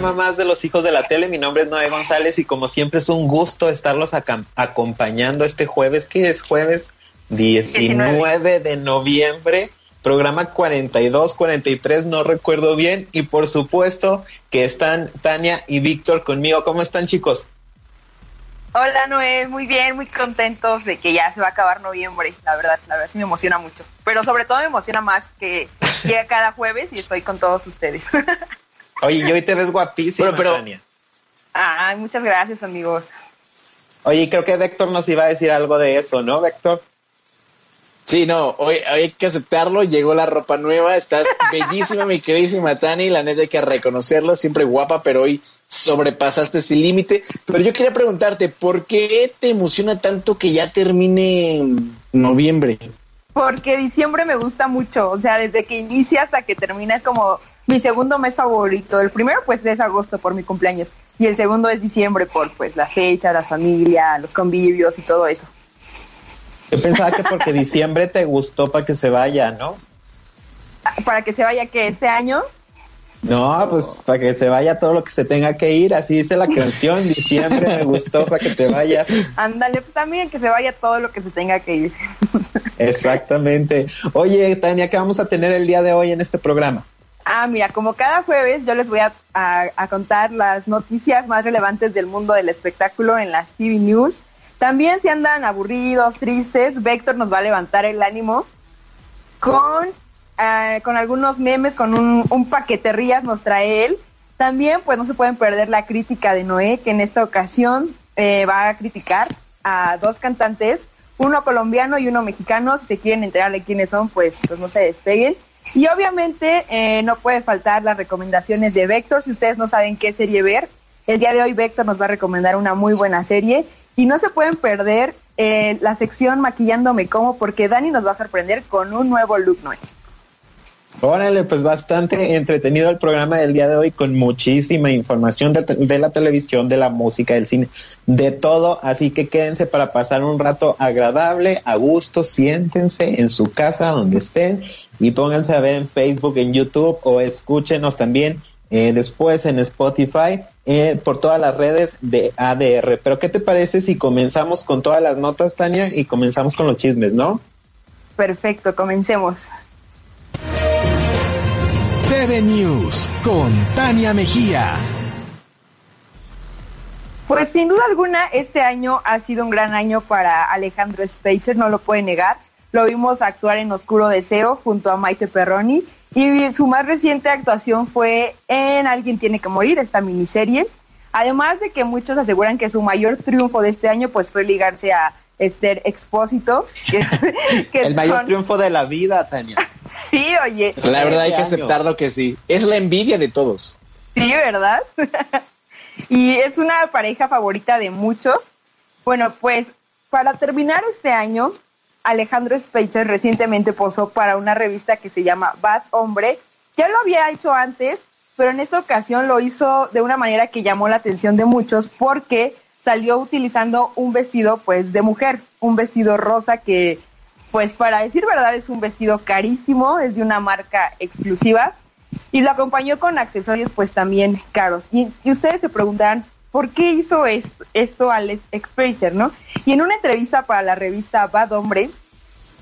Programa más de los hijos de la tele. Mi nombre es Noé González y como siempre es un gusto estarlos acompañando este jueves, que es jueves 19 de noviembre, programa 42, 43, no recuerdo bien. Y por supuesto que están Tania y Víctor conmigo. ¿Cómo están chicos? Hola Noé, muy bien, muy contentos de que ya se va a acabar noviembre, la verdad, la verdad sí me emociona mucho, pero sobre todo me emociona más que llega cada jueves y estoy con todos ustedes. Oye, y hoy te ves guapísima, pero, Tania. Ay, muchas gracias amigos. Oye, creo que Vector nos iba a decir algo de eso, ¿no, Vector? Sí, no, hoy, hay que aceptarlo, llegó la ropa nueva, estás bellísima, mi queridísima Tani, la neta hay que reconocerlo, siempre guapa, pero hoy sobrepasaste ese límite. Pero yo quería preguntarte, ¿por qué te emociona tanto que ya termine noviembre? Porque diciembre me gusta mucho, o sea, desde que inicia hasta que termina es como mi segundo mes favorito. El primero pues es agosto por mi cumpleaños y el segundo es diciembre por pues las fechas, la familia, los convivios y todo eso. Yo pensaba que porque diciembre te gustó para que se vaya, ¿no? Para que se vaya que este año. No, pues para que se vaya todo lo que se tenga que ir, así dice la canción, diciembre me gustó para que te vayas. Ándale, pues también que se vaya todo lo que se tenga que ir. Exactamente. Oye, Tania, ¿qué vamos a tener el día de hoy en este programa? Ah, mira, como cada jueves yo les voy a, contar las noticias más relevantes del mundo del espectáculo en las TV News también si andan aburridos, tristes, Vector nos va a levantar el ánimo con, eh, con algunos memes, con un, un paqueterías nos trae él. También pues no se pueden perder la crítica de Noé, que en esta ocasión eh, va a criticar a dos cantantes, uno colombiano y uno mexicano. Si se quieren enterar de quiénes son, pues, pues no se despeguen. Y obviamente eh, no puede faltar las recomendaciones de Vector. Si ustedes no saben qué serie ver, el día de hoy Vector nos va a recomendar una muy buena serie y no se pueden perder eh, la sección Maquillándome Como, porque Dani nos va a sorprender con un nuevo look nuevo. Órale, pues bastante entretenido el programa del día de hoy con muchísima información de, la televisión, de la música, del cine, de todo. Así que quédense para pasar un rato agradable, a gusto, siéntense en su casa donde estén y pónganse a ver en Facebook, en YouTube o escúchenos también eh, después en Spotify, eh, por todas las redes de ADR. Pero ¿qué te parece si comenzamos con todas las notas, Tania, y comenzamos con los chismes, no? Perfecto, comencemos. TV News con Tania Mejía. Pues sin duda alguna, este año ha sido un gran año para Alejandro Spacer, no lo puede negar. Lo vimos actuar en Oscuro Deseo junto a Maite Perroni y su más reciente actuación fue en Alguien tiene que morir, esta miniserie. Además de que muchos aseguran que su mayor triunfo de este año pues fue ligarse a Esther Expósito. Que, el mayor triunfo de la vida, Tania. Sí, oye. La verdad hay que aceptarlo que sí. Es la envidia de todos. Sí, ¿verdad? y es una pareja favorita de muchos. Bueno, pues para terminar este año, Alejandro Spacer recientemente posó para una revista que se llama Bad Hombre. Ya lo había hecho antes, pero en esta ocasión lo hizo de una manera que llamó la atención de muchos porque salió utilizando un vestido pues de mujer, un vestido rosa que pues para decir verdad es un vestido carísimo, es de una marca exclusiva y lo acompañó con accesorios pues también caros. Y, y ustedes se preguntarán, ¿por qué hizo esto, esto al Expressor, no? Y en una entrevista para la revista Bad Hombre,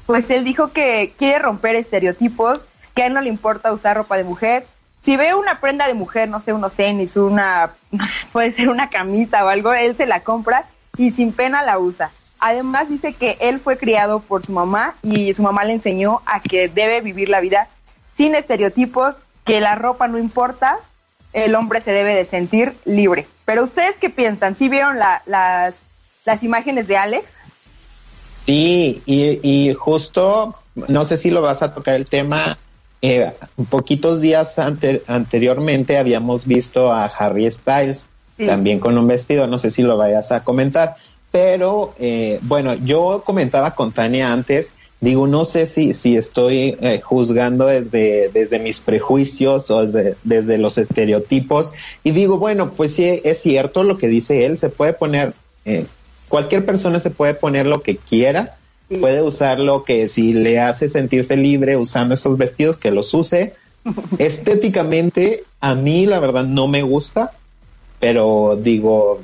pues él dijo que quiere romper estereotipos, que a él no le importa usar ropa de mujer. Si ve una prenda de mujer, no sé, unos tenis, una, puede ser una camisa o algo, él se la compra y sin pena la usa. Además dice que él fue criado por su mamá y su mamá le enseñó a que debe vivir la vida sin estereotipos, que la ropa no importa el hombre se debe de sentir libre. Pero ustedes qué piensan? ¿Sí vieron las, las imágenes de Alex? Sí, y, y justo, no sé si lo vas a tocar el tema, eh, poquitos días anteriormente habíamos visto a Harry Styles también con un vestido, no sé si lo vayas a comentar, pero eh, bueno, yo comentaba con Tania antes, digo, no sé si, si estoy eh, juzgando desde, desde mis prejuicios o desde, desde los estereotipos y digo, bueno, pues sí, es cierto lo que dice él, se puede poner, eh, cualquier persona se puede poner lo que quiera, puede usar lo que si le hace sentirse libre usando esos vestidos, que los use. Estéticamente, a mí la verdad no me gusta, pero digo,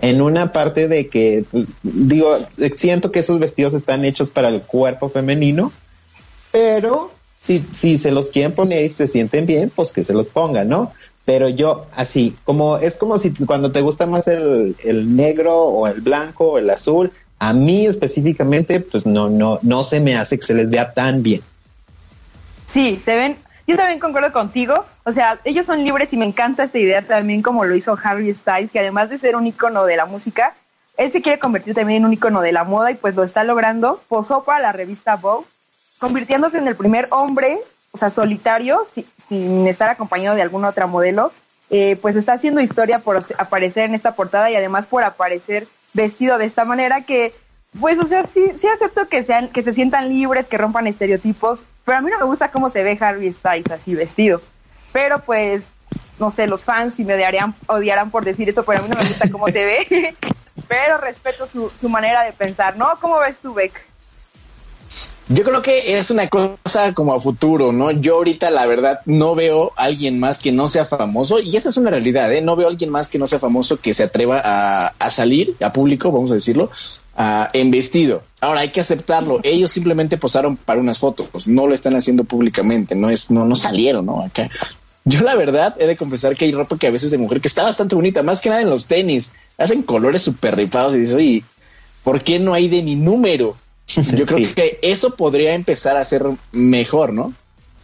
en una parte de que, digo, siento que esos vestidos están hechos para el cuerpo femenino, pero si, si se los quieren poner y se sienten bien, pues que se los pongan, ¿no? Pero yo, así, como es como si cuando te gusta más el, el negro o el blanco o el azul, a mí específicamente, pues no, no, no se me hace que se les vea tan bien. Sí, se ven, yo también concuerdo contigo, o sea, ellos son libres y me encanta esta idea también como lo hizo Harry Styles, que además de ser un icono de la música, él se quiere convertir también en un icono de la moda y pues lo está logrando. Posó para la revista Vogue, convirtiéndose en el primer hombre, o sea, solitario, sin estar acompañado de alguna otra modelo, eh, pues está haciendo historia por aparecer en esta portada y además por aparecer vestido de esta manera que pues, o sea, sí, sí acepto que sean, que se sientan libres, que rompan estereotipos, pero a mí no me gusta cómo se ve Harry Styles así vestido. Pero pues, no sé, los fans sí me odiarían, odiarán por decir esto, pero a mí no me gusta cómo se ve. pero respeto su, su manera de pensar, ¿no? ¿Cómo ves tú, Beck? Yo creo que es una cosa como a futuro, ¿no? Yo ahorita la verdad no veo a alguien más que no sea famoso y esa es una realidad, ¿eh? No veo a alguien más que no sea famoso que se atreva a, a salir a público, vamos a decirlo, en vestido. Ahora hay que aceptarlo. Ellos simplemente posaron para unas fotos, no lo están haciendo públicamente, no es, no, no salieron, ¿no? Acá. Yo la verdad he de confesar que hay ropa que a veces de mujer que está bastante bonita, más que nada en los tenis, hacen colores súper rifados y dices, oye, ¿por qué no hay de mi número? Yo creo que eso podría empezar a ser mejor, ¿no?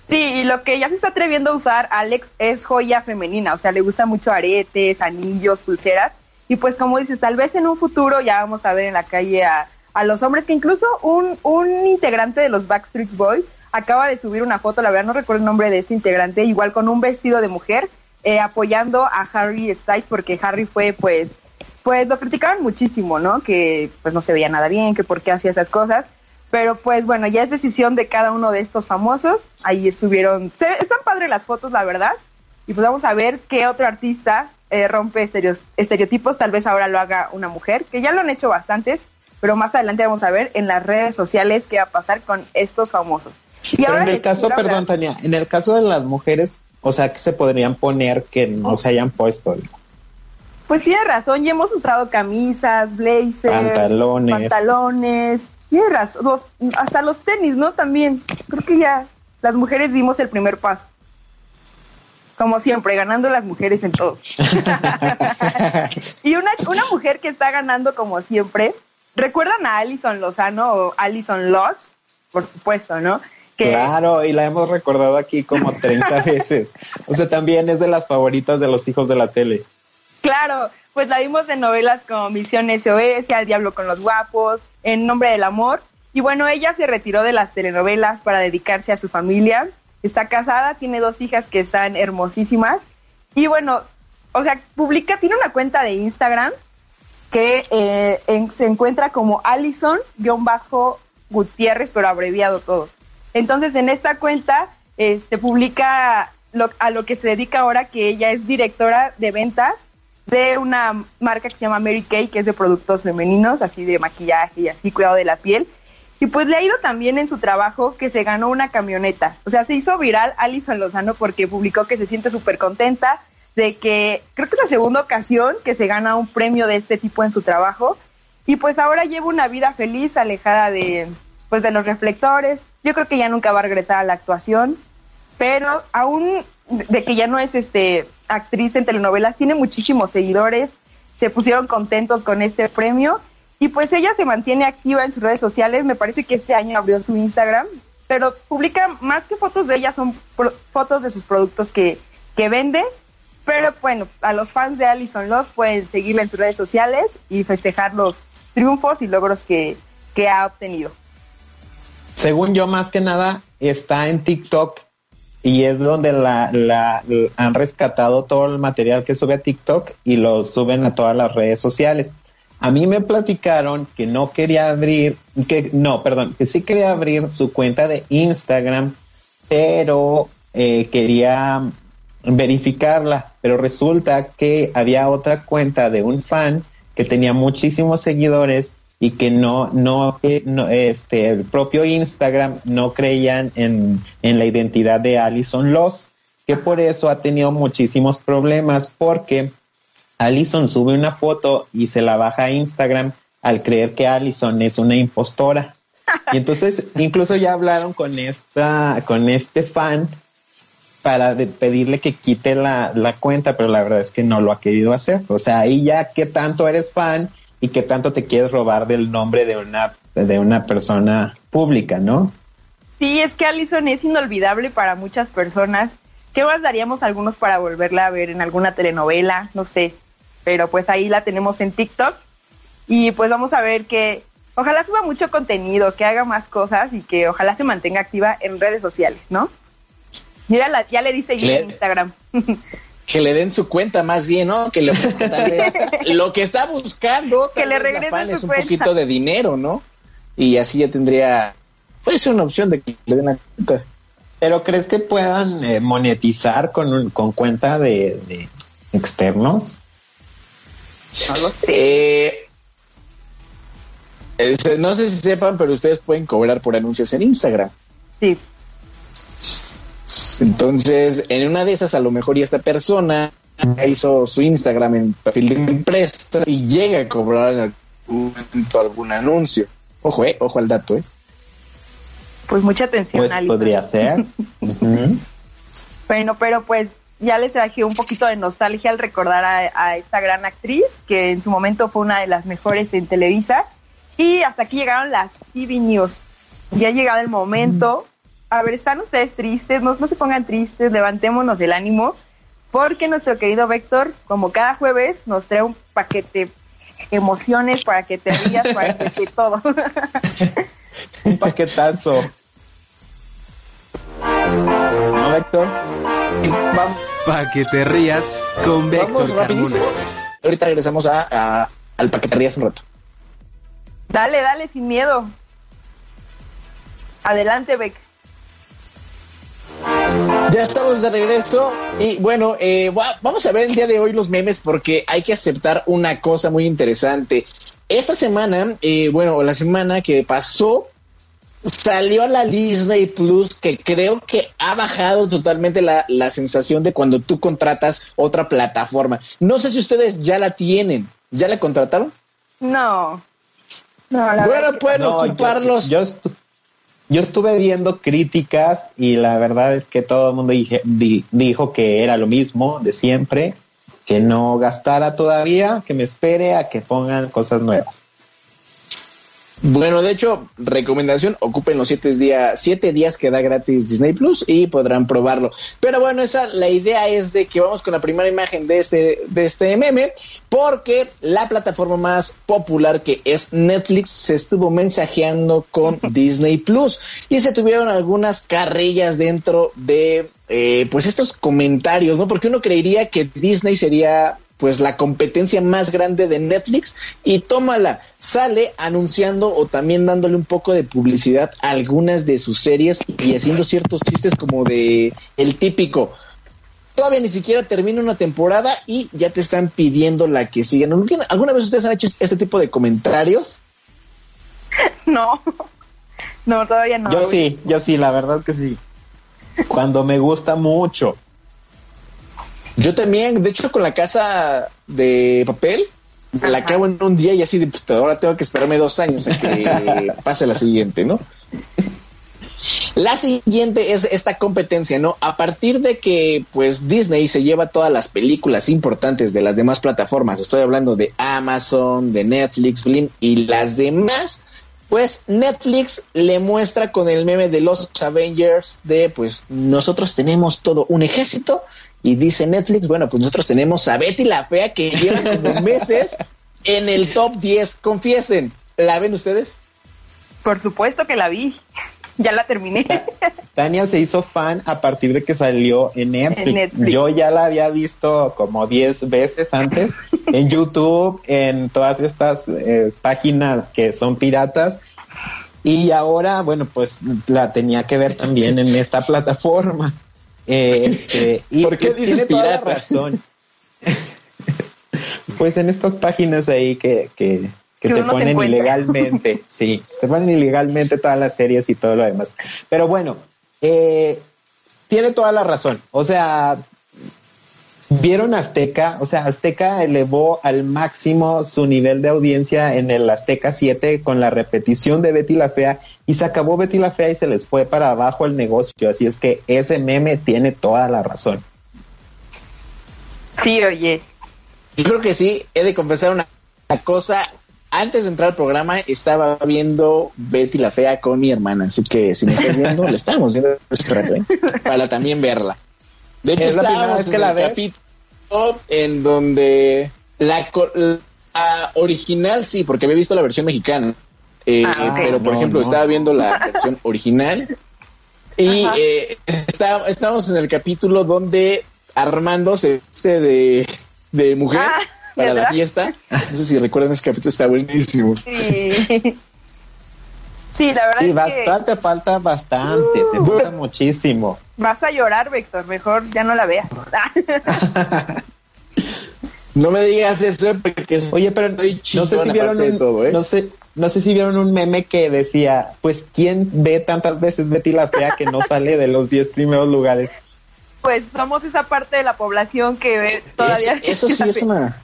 Sí, y lo que ya se está atreviendo a usar Alex es joya femenina, o sea, le gusta mucho aretes, anillos, pulseras, y pues como dices, tal vez en un futuro ya vamos a ver en la calle a, a los hombres, que incluso un, un integrante de los Backstreet Boys acaba de subir una foto, la verdad no recuerdo el nombre de este integrante, igual con un vestido de mujer, eh, apoyando a Harry Styles, porque Harry fue pues, pues lo criticaron muchísimo, ¿no? Que pues no se veía nada bien, que por qué hacía esas cosas. Pero pues bueno, ya es decisión de cada uno de estos famosos. Ahí estuvieron, se, están padres las fotos, la verdad. Y pues vamos a ver qué otro artista eh, rompe estereotipos, tal vez ahora lo haga una mujer, que ya lo han hecho bastantes, pero más adelante vamos a ver en las redes sociales qué va a pasar con estos famosos. Y ahora en el caso, perdón, Tania, en el caso de las mujeres, o sea, que se podrían poner que no se hayan puesto. Pues tiene razón, ya hemos usado camisas, blazers, pantalones, pantalones, tiene razón, hasta los tenis, ¿no? También, creo que ya las mujeres dimos el primer paso como siempre, ganando las mujeres en todo. y una, una mujer que está ganando como siempre, ¿recuerdan a Alison Lozano o Alison Loss? Por supuesto, ¿no? Claro, y la hemos recordado aquí como 30 veces. O sea, también es de las favoritas de los hijos de la tele. Claro, pues la vimos en novelas como Misión SOS, Al Diablo con los Guapos, En Nombre del Amor. Y bueno, ella se retiró de las telenovelas para dedicarse a su familia está casada, tiene dos hijas que están hermosísimas. Y bueno, o sea, publica, tiene una cuenta de Instagram que eh, se encuentra como Allison-Gutiérrez, pero abreviado todo. Entonces, en esta cuenta este, publica a lo que se dedica ahora, que ella es directora de ventas de una marca que se llama Mary Kay, que es de productos femeninos, así de maquillaje y así, cuidado de la piel. Y pues le ha ido también en su trabajo que se ganó una camioneta. O sea, se hizo viral Alison Lozano porque publicó que se siente súper contenta de que creo que es la segunda ocasión que se gana un premio de este tipo en su trabajo. Y pues ahora lleva una vida feliz, alejada de, pues de los reflectores. Yo creo que ya nunca va a regresar a la actuación, pero aún de que ya no es este actriz en telenovelas, tiene muchísimos seguidores, se pusieron contentos con este premio y pues ella se mantiene activa en sus redes sociales, me parece que este año abrió su Instagram, pero publica más que fotos de ella, son fotos de sus productos que, que vende. Pero bueno, a los fans de Alison Loss pueden seguirla en sus redes sociales y festejar los triunfos y logros que, que ha obtenido. Según yo, más que nada, está en TikTok y es donde la, la, han rescatado todo el material que sube a TikTok y lo suben a todas las redes sociales. A mí me platicaron que no quería abrir, que no, perdón, que sí quería abrir su cuenta de Instagram, pero eh, quería verificarla, pero resulta que había otra cuenta de un fan que tenía muchísimos seguidores y que no, no, no, este, el propio Instagram no creían en, en la identidad de Alison Loss, que por eso ha tenido muchísimos problemas porque Allison sube una foto y se la baja a Instagram al creer que Allison es una impostora. Y entonces incluso ya hablaron con esta, con este fan para pedirle que quite la, la, cuenta, pero la verdad es que no lo ha querido hacer. O sea, ahí ya qué tanto eres fan y qué tanto te quieres robar del nombre de una, de una persona pública, ¿no? Sí, es que Allison es inolvidable para muchas personas. ¿Qué más daríamos algunos para volverla a ver en alguna telenovela? No sé pero pues ahí la tenemos en TikTok y pues vamos a ver que ojalá suba mucho contenido, que haga más cosas y que ojalá se mantenga activa en redes sociales, ¿no? Mira, ya le dice en Instagram. que le den su cuenta más bien, ¿no? Que le lo que está buscando, que le regrese es un poquito de dinero, ¿no? Y así ya tendría, pues una opción de que le den la cuenta. Pero ¿crees que puedan eh, monetizar con, con cuenta de externos? No lo sé. Eh, no sé si sepan, pero ustedes pueden cobrar por anuncios en Instagram. Sí. Entonces, en una de esas, a lo mejor y esta persona hizo su Instagram en perfil de empresa y llega a cobrar en algún momento algún anuncio. Ojo, eh, ojo al dato, eh. Pues mucha atención. Pues podría ser. Bueno, pero pues ya les traje un poquito de nostalgia al recordar a, esta gran actriz, que en su momento fue una de las mejores en Televisa. Y hasta aquí llegaron las TV News. Ya ha llegado el momento. A ver, ¿están ustedes tristes? No, no se pongan tristes, levantémonos del ánimo, porque nuestro querido Víctor, como cada jueves, nos trae un paquete emociones para que te rías, para que te todo. un paquetazo. ¿No, Víctor? Vamos para que te rías con Vector Carmona. Ahorita regresamos a, al para que te rías un rato. Dale, dale, sin miedo. Adelante, Beck. Ya estamos de regreso y bueno, eh, vamos a ver el día de hoy los memes porque hay que aceptar una cosa muy interesante. Esta semana, eh, bueno, la semana que pasó, salió a la Disney Plus que creo que ha bajado totalmente la, sensación de cuando tú contratas otra plataforma. No sé si ustedes ya la tienen. ¿Ya la contrataron? No. bueno, pueden ocuparlos. Yo, yo, estuve viendo críticas y la verdad es que todo el mundo dijo que era lo mismo de siempre, que no gastara todavía, que me espere a que pongan cosas nuevas. Bueno, de hecho, recomendación, ocupen los siete días, siete días que da gratis Disney Plus y podrán probarlo. Pero bueno, esa la idea es de que vamos con la primera imagen de este, de este meme, porque la plataforma más popular que es Netflix se estuvo mensajeando con Disney Plus y se tuvieron algunas carrillas dentro de eh, pues estos comentarios, ¿no? Porque uno creería que Disney sería pues la competencia más grande de Netflix y tómala, sale anunciando o también dándole un poco de publicidad a algunas de sus series y haciendo ciertos chistes como de el típico. Todavía ni siquiera termina una temporada y ya te están pidiendo la que siga. ¿Alguna vez ustedes han hecho este tipo de comentarios? No, no, todavía no. Yo sí, yo sí, la verdad que sí. Cuando me gusta mucho. Yo también, de hecho, con la casa de papel, la acabo en un día y así de pues, ahora tengo que esperarme dos años a que pase la siguiente, ¿no? La siguiente es esta competencia, ¿no? A partir de que pues Disney se lleva todas las películas importantes de las demás plataformas, estoy hablando de Amazon, de Netflix, Blim y las demás, pues Netflix le muestra con el meme de los Avengers de pues nosotros tenemos todo un ejército Y dice Netflix, bueno, pues nosotros tenemos a Betty la Fea que lleva como meses en el top 10. Confiesen, ¿la ven ustedes? Por supuesto que la vi. Ya la terminé. Tania se hizo fan a partir de que salió en Netflix. Yo ya la había visto como 10 veces antes en YouTube, en todas estas eh, páginas que son piratas. Y ahora, bueno, pues la tenía que ver también en esta plataforma. Este, y ¿Por qué dices piratas? pues en estas páginas ahí que, que que, te ponen ilegalmente, sí, te ponen ilegalmente todas las series y todo lo demás. Pero bueno, eh, tiene toda la razón. O sea, vieron Azteca, o sea, Azteca elevó al máximo su nivel de audiencia en el Azteca 7 con la repetición de Betty la Fea y se acabó Betty la Fea y se les fue para abajo el negocio. Así es que ese meme tiene toda la razón. Sí, oye. Yo creo que sí, he de confesar una cosa antes de entrar al programa estaba viendo Betty la Fea con mi hermana, así que si me estás viendo, la estamos viendo ¿eh? para también verla. De hecho, es la primera vez que la ves. capítulo en donde la, original sí, porque había visto la versión mexicana, eh, ah, pero por ejemplo estaba viendo la versión original y eh, está, estábamos en el capítulo donde Armando se viste de, de mujer. Ah para la fiesta. No sé si recuerdan ese capítulo, está buenísimo. Sí. Sí, la verdad sí, es que... te falta bastante, te uh. falta muchísimo. Vas a llorar, Víctor, mejor ya no la veas. no me digas eso porque Oye, pero no sé si vieron un, todo, ¿eh? no sé, no sé si vieron un meme que decía, pues quién ve tantas veces Betty la fea que no sale de los 10 primeros lugares. Pues somos esa parte de la población que ve todavía. eso sí es una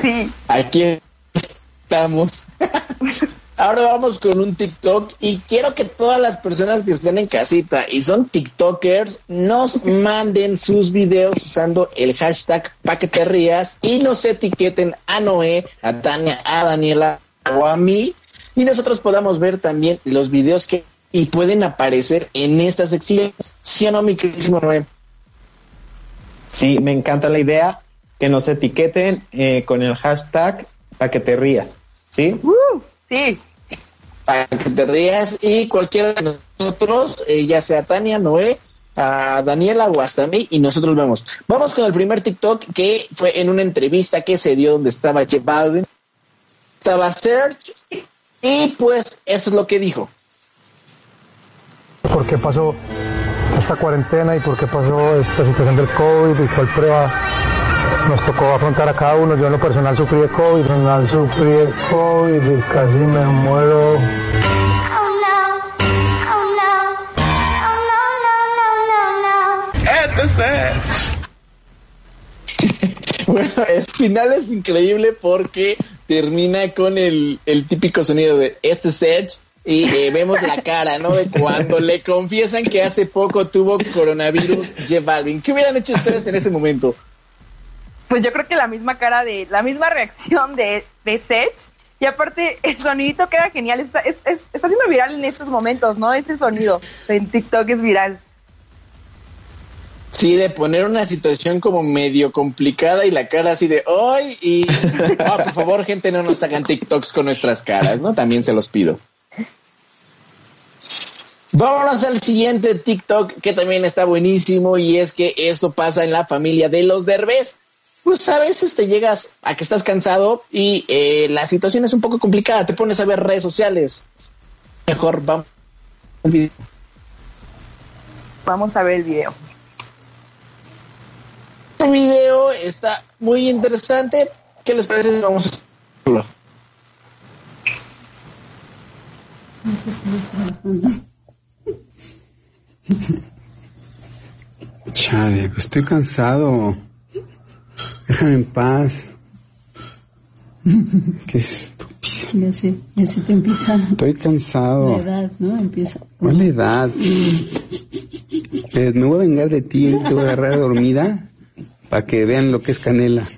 Sí. Aquí estamos. Ahora vamos con un TikTok y quiero que todas las personas que estén en casita y son TikTokers nos manden sus videos usando el hashtag pa' que te rías y nos etiqueten a Noé, a Tania, a Daniela o a mí y nosotros podamos ver también los videos que y pueden aparecer en esta sección. ¿Sí o no, mi queridísimo Noé? Sí, me encanta la idea que nos etiqueten eh, con el hashtag para que te rías, ¿sí? Uh, sí. Para que te rías y cualquiera de nosotros, eh, ya sea Tania, Noé, a Daniela o hasta mí, y nosotros vemos. Vamos con el primer TikTok que fue en una entrevista que se dio donde estaba Jeff Baldwin, estaba Serge, y pues esto es lo que dijo. ¿Por qué pasó esta cuarentena y por qué pasó esta situación del COVID y cuál prueba nos tocó afrontar a cada uno. Yo en lo personal sufrí de COVID, personal sufrí de COVID y casi me muero. Bueno, el final es increíble porque termina con el, el típico sonido de este Sedge y eh, vemos la cara, ¿no? De cuando le confiesan que hace poco tuvo coronavirus Jeff Balvin. ¿Qué hubieran hecho ustedes en ese momento? Pues yo creo que la misma cara de, la misma reacción de, de Sech. Y aparte, el sonidito queda genial. Está, es, está siendo viral en estos momentos, ¿no? Este sonido en TikTok es viral. Sí, de poner una situación como medio complicada y la cara así de ¡ay! Y ah, por favor, gente, no nos hagan TikToks con nuestras caras, ¿no? También se los pido. Vámonos al siguiente TikTok que también está buenísimo y es que esto pasa en la familia de los Derbez pues a veces te llegas a que estás cansado y eh, la situación es un poco complicada, te pones a ver redes sociales. Mejor vamos al video. Vamos a ver el video. Este video está muy interesante. ¿Qué les parece si vamos a verlo? Chale, pues estoy cansado. Déjame en paz. ¿Qué es? Ya sé, ya se te empieza. Estoy cansado. La edad, ¿no? Empieza. ¿Cuál edad? me voy a vengar de ti, te voy a agarrar dormida para que vean lo que es canela.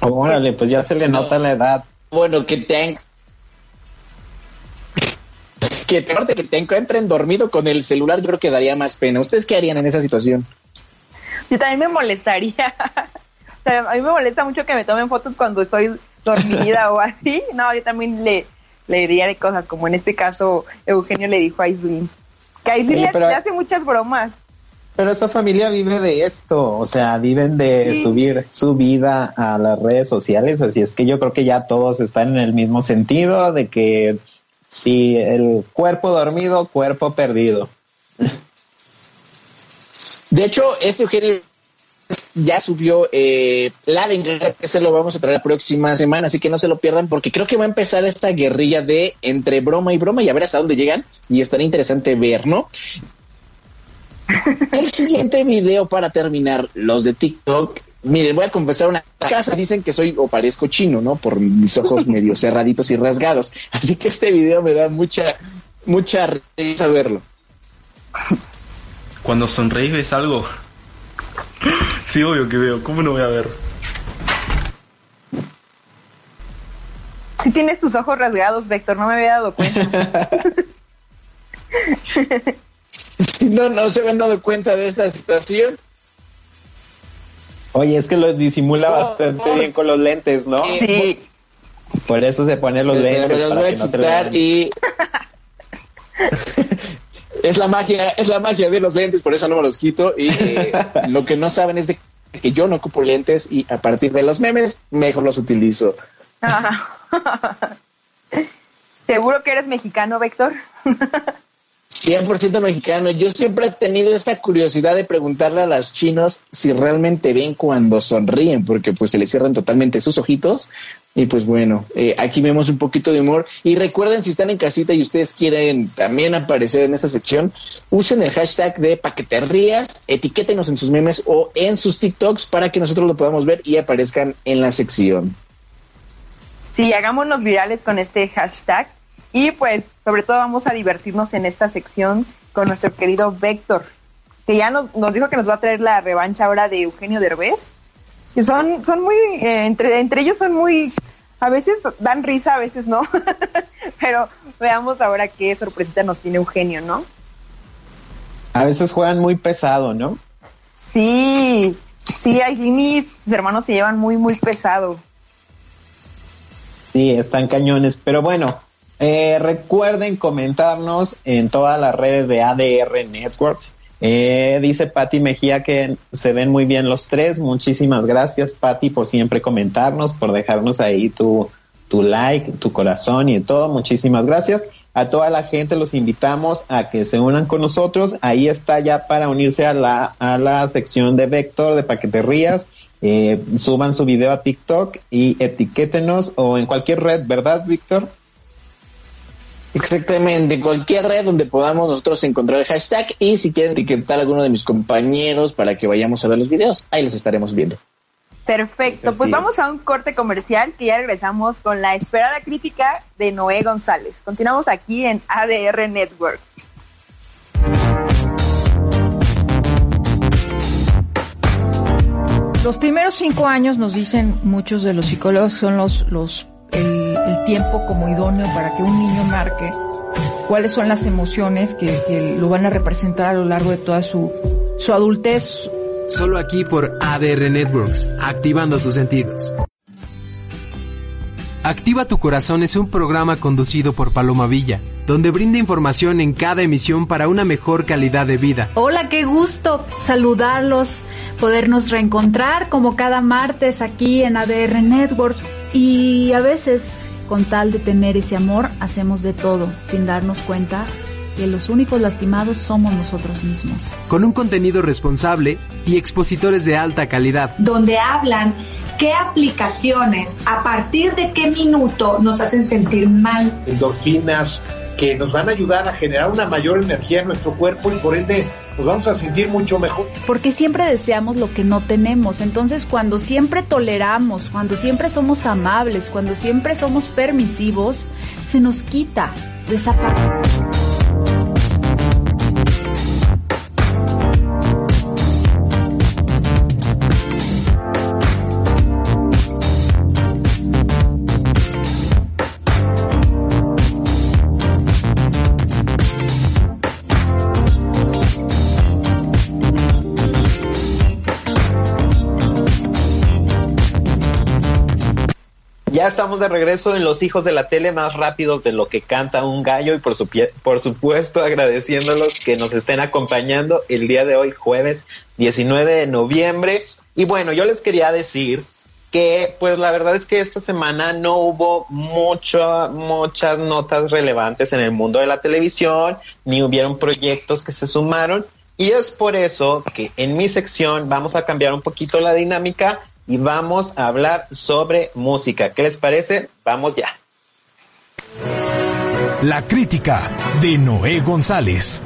Órale, pues ya se le nota la edad. Bueno, que te que te, que te encuentren dormido con el celular, yo creo que daría más pena. ¿Ustedes qué harían en esa situación? Yo también me molestaría. a mí me molesta mucho que me tomen fotos cuando estoy dormida o así. No, yo también le, le diría de cosas, como en este caso Eugenio le dijo a Islin. Que a Islin le, hace muchas bromas. Pero esa familia vive de esto, o sea, viven de subir su vida a las redes sociales, así es que yo creo que ya todos están en el mismo sentido de que si el cuerpo dormido, cuerpo perdido. De hecho, este Eugenio ya subió eh, la venganza, que se lo vamos a traer la próxima semana, así que no se lo pierdan porque creo que va a empezar esta guerrilla de entre broma y broma y a ver hasta dónde llegan y estará interesante ver, ¿no? El siguiente video para terminar, los de TikTok. Miren, voy a confesar una casa. Dicen que soy o parezco chino, ¿no? Por mis ojos medio cerraditos y rasgados. Así que este video me da mucha, mucha risa verlo. Cuando sonreís ves algo. Sí, obvio que veo. ¿Cómo no voy a ver? Si tienes tus ojos rasgados, Vector, no me había dado cuenta. no, no se habían dado cuenta de esta situación. Oye, es que lo disimula bastante bien con los lentes, ¿no? Sí. Por eso se pone los lentes. Me los voy a quitar y es la magia, es la magia de los lentes, por eso no me los quito. Y eh, lo que no saben es de que yo no ocupo lentes y a partir de los memes mejor los utilizo. ¿Seguro que eres mexicano, Víctor? 100% mexicano. Yo siempre he tenido esta curiosidad de preguntarle a los chinos si realmente ven cuando sonríen, porque pues se les cierran totalmente sus ojitos. Y pues bueno, eh, aquí vemos un poquito de humor. Y recuerden, si están en casita y ustedes quieren también aparecer en esta sección, usen el hashtag de paqueterías, etiquétenos en sus memes o en sus TikToks para que nosotros lo podamos ver y aparezcan en la sección. Sí, hagámonos virales con este hashtag y pues sobre todo vamos a divertirnos en esta sección con nuestro querido Vector, que ya nos, nos dijo que nos va a traer la revancha ahora de Eugenio Derbez. Que son, son muy, eh, entre, entre ellos son muy, a veces dan risa, a veces no. Pero veamos ahora qué sorpresita nos tiene Eugenio, ¿no? A veces juegan muy pesado, ¿no? Sí, sí, y sus hermanos se llevan muy, muy pesado. Sí, están cañones, pero bueno, eh, recuerden comentarnos en todas las redes de ADR Networks. Eh, dice Patti Mejía que se ven muy bien los tres. Muchísimas gracias, Patti, por siempre comentarnos, por dejarnos ahí tu, tu like, tu corazón y todo. Muchísimas gracias. A toda la gente los invitamos a que se unan con nosotros. Ahí está ya para unirse a la, a la sección de Vector de Paqueterías. Eh, suban su video a TikTok y etiquétenos o en cualquier red, ¿verdad, Víctor? Exactamente, cualquier red donde podamos nosotros encontrar el hashtag y si quieren etiquetar a alguno de mis compañeros para que vayamos a ver los videos, ahí los estaremos viendo. Perfecto, pues vamos a un corte comercial que ya regresamos con la esperada crítica de Noé González. Continuamos aquí en ADR Networks. Los primeros cinco años, nos dicen muchos de los psicólogos, son los, los el, tiempo como idóneo para que un niño marque cuáles son las emociones que, lo van a representar a lo largo de toda su, su adultez. Solo aquí por ADR Networks, activando tus sentidos. Activa tu corazón es un programa conducido por Paloma Villa, donde brinda información en cada emisión para una mejor calidad de vida. Hola, qué gusto saludarlos, podernos reencontrar como cada martes aquí en ADR Networks y a veces, con tal de tener ese amor, hacemos de todo sin darnos cuenta que los únicos lastimados somos nosotros mismos. Con un contenido responsable y expositores de alta calidad. Donde hablan qué aplicaciones, a partir de qué minuto nos hacen sentir mal. Endorfinas que nos van a ayudar a generar una mayor energía en nuestro cuerpo y por ende nos vamos a sentir mucho mejor. Porque siempre deseamos lo que no tenemos. Entonces cuando siempre toleramos, cuando siempre somos amables, cuando siempre somos permisivos, se nos quita esa parte. Ya estamos de regreso en Los Hijos de la Tele, más rápidos de lo que canta un gallo y por, su por supuesto agradeciéndolos que nos estén acompañando el día de hoy, jueves 19 de noviembre. Y bueno, yo les quería decir que pues la verdad es que esta semana no hubo mucho, muchas notas relevantes en el mundo de la televisión, ni hubieron proyectos que se sumaron. Y es por eso que en mi sección vamos a cambiar un poquito la dinámica y vamos a hablar sobre música. ¿Qué les parece? Vamos ya. La crítica de Noé González.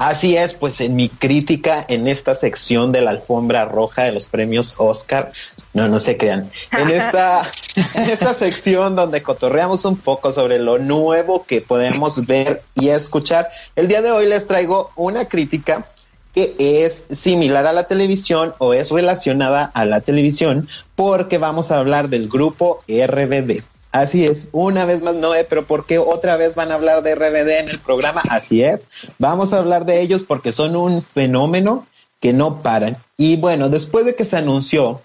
Así es, pues en mi crítica en esta sección de la alfombra roja de los premios Oscar, no, no se crean, en esta, en esta sección donde cotorreamos un poco sobre lo nuevo que podemos ver y escuchar, el día de hoy les traigo una crítica que es similar a la televisión o es relacionada a la televisión porque vamos a hablar del grupo RBD. Así es, una vez más Noé, pero ¿por qué otra vez van a hablar de RBD en el programa? Así es, vamos a hablar de ellos porque son un fenómeno que no paran. Y bueno, después de que se anunció,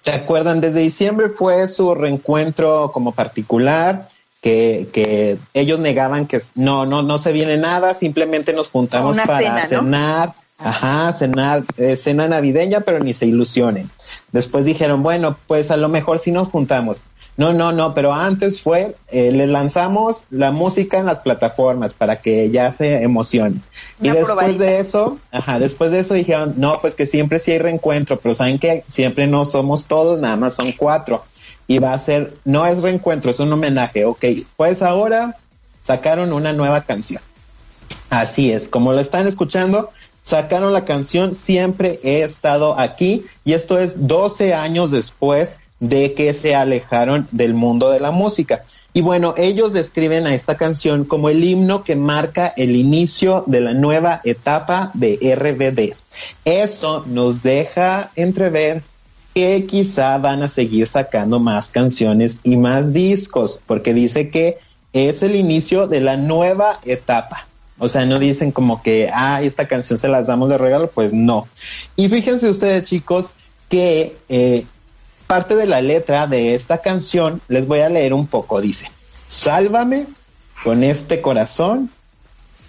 ¿se acuerdan? Desde diciembre fue su reencuentro como particular, que, que ellos negaban que no, no, no se viene nada, simplemente nos juntamos para cenar. Ajá, cenar, eh, cena navideña, pero ni se ilusionen. Después dijeron, bueno, pues a lo mejor sí nos juntamos. No, no, no, pero antes fue, eh, le lanzamos la música en las plataformas para que ya se emocionen. y después de eso, ajá, después de eso dijeron, no, pues que siempre sí hay reencuentro, pero saben que siempre no somos todos, nada más son cuatro. Y va a ser, no es reencuentro, es un homenaje, ok. Pues ahora sacaron una nueva canción. Así es, como lo están escuchando, sacaron la canción Siempre he estado aquí y esto es 12 años después de que se alejaron del mundo de la música. Y bueno, ellos describen a esta canción como el himno que marca el inicio de la nueva etapa de RBD. Eso nos deja entrever que quizá van a seguir sacando más canciones y más discos, porque dice que es el inicio de la nueva etapa. O sea, no dicen como que, ah, esta canción se las damos de regalo, pues no. Y fíjense ustedes, chicos, que eh, parte de la letra de esta canción, les voy a leer un poco, dice, sálvame con este corazón,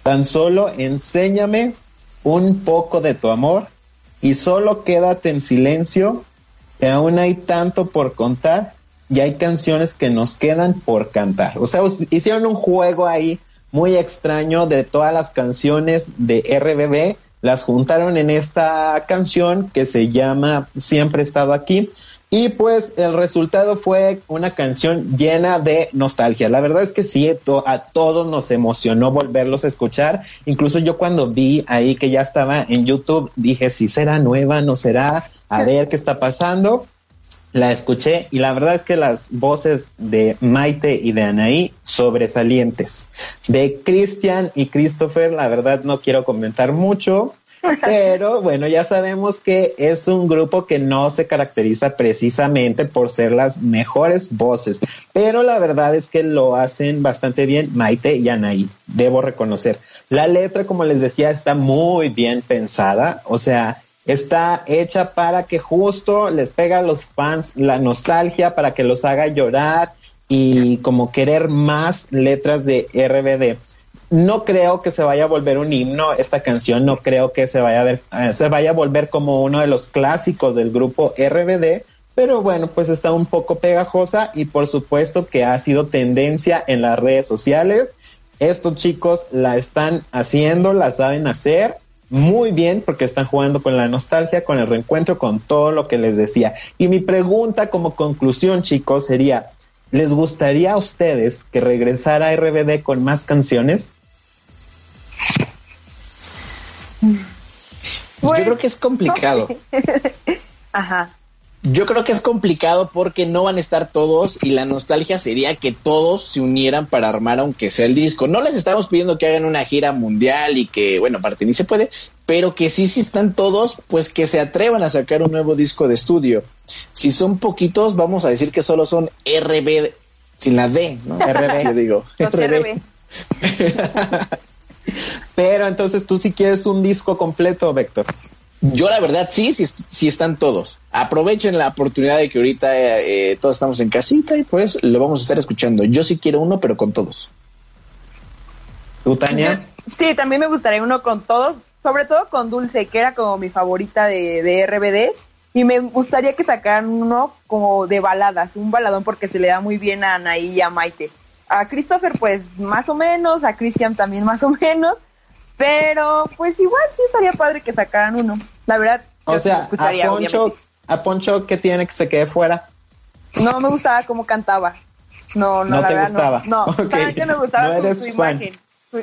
tan solo enséñame un poco de tu amor y solo quédate en silencio, que aún hay tanto por contar y hay canciones que nos quedan por cantar. O sea, hicieron un juego ahí muy extraño de todas las canciones de RBB, las juntaron en esta canción que se llama Siempre he estado aquí y pues el resultado fue una canción llena de nostalgia. La verdad es que sí, a todos nos emocionó volverlos a escuchar. Incluso yo cuando vi ahí que ya estaba en YouTube, dije, si será nueva, no será, a ver qué está pasando. La escuché y la verdad es que las voces de Maite y de Anaí sobresalientes. De Christian y Christopher, la verdad no quiero comentar mucho pero bueno, ya sabemos que es un grupo que no se caracteriza precisamente por ser las mejores voces, pero la verdad es que lo hacen bastante bien Maite y Anaí, debo reconocer. La letra, como les decía, está muy bien pensada, o sea, está hecha para que justo les pega a los fans la nostalgia, para que los haga llorar y como querer más letras de RBD no creo que se vaya a volver un himno esta canción, no creo que se vaya a ver, eh, se vaya a volver como uno de los clásicos del grupo RBD, pero bueno, pues está un poco pegajosa y por supuesto que ha sido tendencia en las redes sociales. Estos chicos la están haciendo, la saben hacer muy bien porque están jugando con la nostalgia, con el reencuentro, con todo lo que les decía. Y mi pregunta como conclusión, chicos, sería, ¿les gustaría a ustedes que regresara RBD con más canciones? Yo creo que es complicado. Ajá. Yo creo que es complicado porque no van a estar todos y la nostalgia sería que todos se unieran para armar aunque sea el disco. No les estamos pidiendo que hagan una gira mundial y que, bueno, aparte ni se puede, pero que sí, si están todos, pues que se atrevan a sacar un nuevo disco de estudio. Si son poquitos, vamos a decir que solo son RB, sin la D, ¿no? RB, yo digo. RB. Pero entonces tú si quieres un disco completo, Vector. Yo la verdad sí, sí, sí están todos. Aprovechen la oportunidad de que ahorita eh, todos estamos en casita y pues lo vamos a estar escuchando. Yo sí quiero uno, pero con todos. ¿Tú, Tania? Sí, también me gustaría uno con todos, sobre todo con Dulce, que era como mi favorita de, de RBD. Y me gustaría que sacaran uno como de baladas, un baladón porque se le da muy bien a Anaí y a Maite. A Christopher pues más o menos, a Christian también más o menos, pero pues igual sí estaría padre que sacaran uno. La verdad, o sea, a Poncho, a Poncho que tiene que se quede fuera. No me gustaba cómo cantaba. No, no, no te gustaba. No, no solamente me gustaba su, imagen.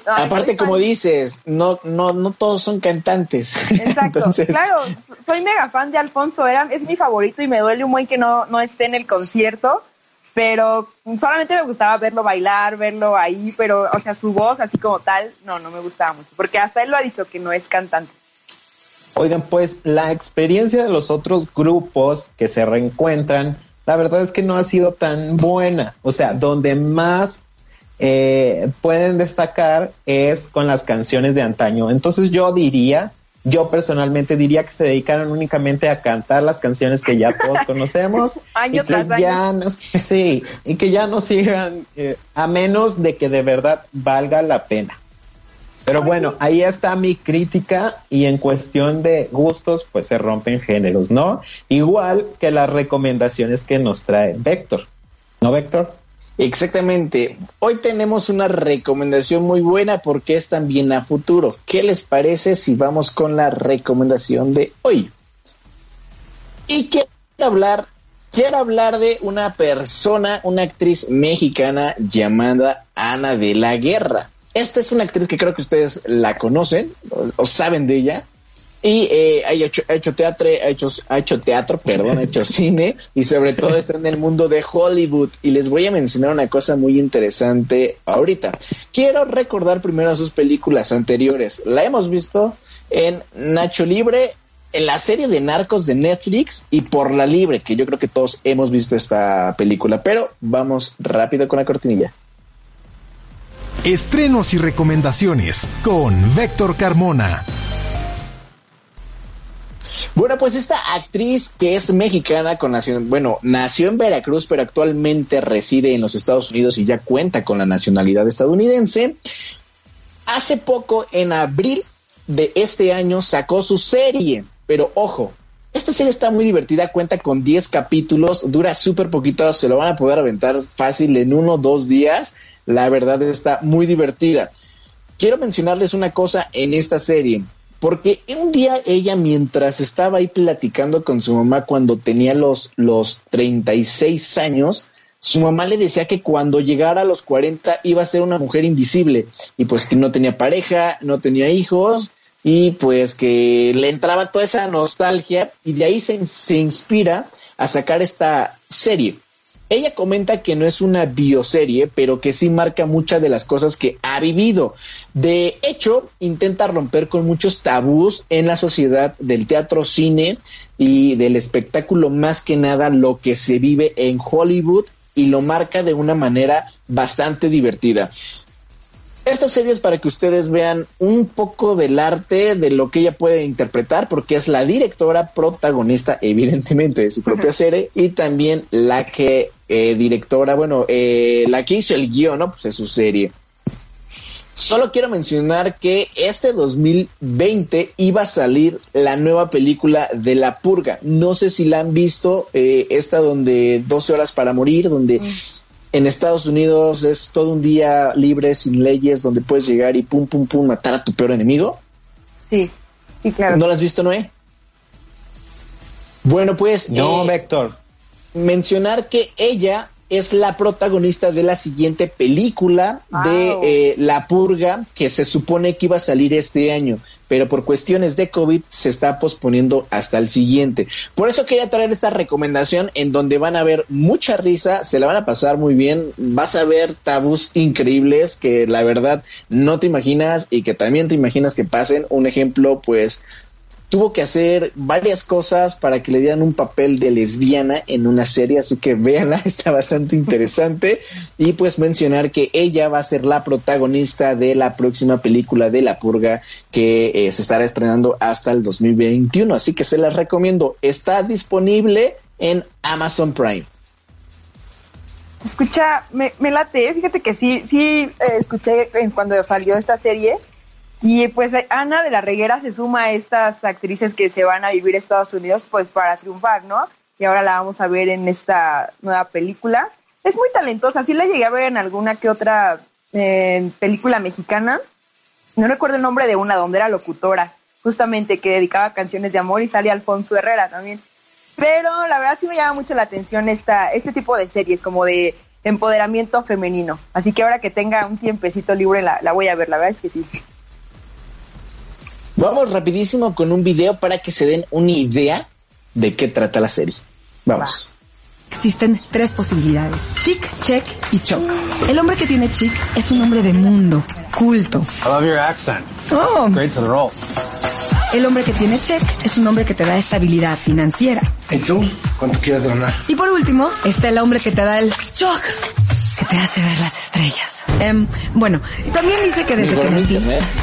Aparte, como dices, no, no, no todos son cantantes. Exacto. Claro, soy mega fan de Alfonso. Era, es mi favorito y me duele un buen que no, no esté en el concierto. Pero solamente me gustaba verlo bailar, verlo ahí, pero, o sea, su voz así como tal, no, no me gustaba mucho. Porque hasta él lo ha dicho que no es cantante. Oigan, pues la experiencia de los otros grupos que se reencuentran, la verdad es que no ha sido tan buena. O sea, donde más eh, pueden destacar es con las canciones de antaño. Entonces yo diría, yo personalmente diría que se dedicaron únicamente a cantar las canciones que ya todos conocemos y que ya no, sí, y que ya no sigan eh, a menos de que de verdad valga la pena. Pero bueno, ahí está mi crítica y en cuestión de gustos, pues se rompen géneros, ¿no? Igual que las recomendaciones que nos trae Vector. ¿No, Vector? Exactamente. Hoy tenemos una recomendación muy buena porque es también a futuro. ¿Qué les parece si vamos con la recomendación de hoy? Y quiero hablar, quiero hablar de una persona, una actriz mexicana llamada Ana de la Guerra. Esta es una actriz que creo que ustedes la conocen o saben de ella y eh, ha, hecho, teatro, ha hecho, ha hecho teatro, perdón, ha hecho cine y sobre todo está en el mundo de Hollywood. Y les voy a mencionar una cosa muy interesante ahorita. Quiero recordar primero sus películas anteriores. La hemos visto en Nacho Libre, en la serie de Narcos de Netflix y por la Libre, que yo creo que todos hemos visto esta película. Pero vamos rápido con la cortinilla. Estrenos y recomendaciones con Víctor Carmona. Bueno, pues esta actriz que es mexicana con nación, bueno, nació en Veracruz, pero actualmente reside en los Estados Unidos y ya cuenta con la nacionalidad estadounidense. Hace poco, en abril de este año, sacó su serie, pero ojo, esta serie está muy divertida, cuenta con 10 capítulos, dura súper poquito, se lo van a poder aventar fácil en uno o dos días. La verdad está muy divertida. Quiero mencionarles una cosa en esta serie porque un día ella, mientras estaba ahí platicando con su mamá cuando tenía los, los 36 años, su mamá le decía que cuando llegara a los 40 iba a ser una mujer invisible y pues que no tenía pareja, no tenía hijos y pues que le entraba toda esa nostalgia y de ahí se, se inspira a sacar esta serie. Ella comenta que no es una bioserie, pero que sí marca muchas de las cosas que ha vivido. De hecho, intenta romper con muchos tabús en la sociedad del teatro, cine y del espectáculo, más que nada lo que se vive en Hollywood y lo marca de una manera bastante divertida. Esta serie es para que ustedes vean un poco del arte de lo que ella puede interpretar, porque es la directora protagonista, evidentemente, de su propia serie, y también la que eh, directora, bueno, eh, la que hizo el guion, ¿no? Pues es su serie. Solo quiero mencionar que este 2020 iba a salir la nueva película de La Purga. No sé si la han visto, eh, esta donde 12 horas para morir, donde mm. En Estados Unidos es todo un día libre, sin leyes, donde puedes llegar y pum, pum, pum, matar a tu peor enemigo. Sí, sí, claro. ¿No la has visto, Noé? Bueno, pues... No, Vector mencionar que ella es la protagonista de la siguiente película de eh, La Purga, que se supone que iba a salir este año, pero por cuestiones de COVID se está posponiendo hasta el siguiente. Por eso quería traer esta recomendación en donde van a ver mucha risa, se la van a pasar muy bien, vas a ver tabús increíbles que la verdad no te imaginas y que también te imaginas que pasen. Un ejemplo, pues tuvo que hacer varias cosas para que le dieran un papel de lesbiana en una serie, así que véanla, está bastante interesante. Y pues mencionar que ella va a ser la protagonista de la próxima película de La Purga que eh, se estará estrenando hasta el 2021, así que se las recomiendo. Está disponible en Amazon Prime. Escucha, me, me late, fíjate que sí, sí eh, escuché cuando salió esta serie y pues Ana de la Reguera se suma a estas actrices que se van a vivir a Estados Unidos pues para triunfar, ¿no? Y ahora la vamos a ver en esta nueva película. Es muy talentosa, sí la llegué a ver en alguna que otra eh, película mexicana. No recuerdo el nombre de una donde era locutora, justamente que dedicaba canciones de amor y sale Alfonso Herrera también. Pero la verdad sí me llama mucho la atención esta, este tipo de series, como de empoderamiento femenino. Así que ahora que tenga un tiempecito libre la, la voy a ver, la verdad es que sí. Vamos rapidísimo con un video para que se den una idea de qué trata la serie. Vamos. Existen tres posibilidades. Chic, check y choc. El hombre que tiene chic es un hombre de mundo, culto. I love your accent. Oh. Great for the role. El hombre que tiene check es un hombre que te da estabilidad financiera. ¿Y tú? ¿Cuánto quieres donar? Y por último, está el hombre que te da el choc, que te hace ver las estrellas. Em, bueno, también dice que desde que nací,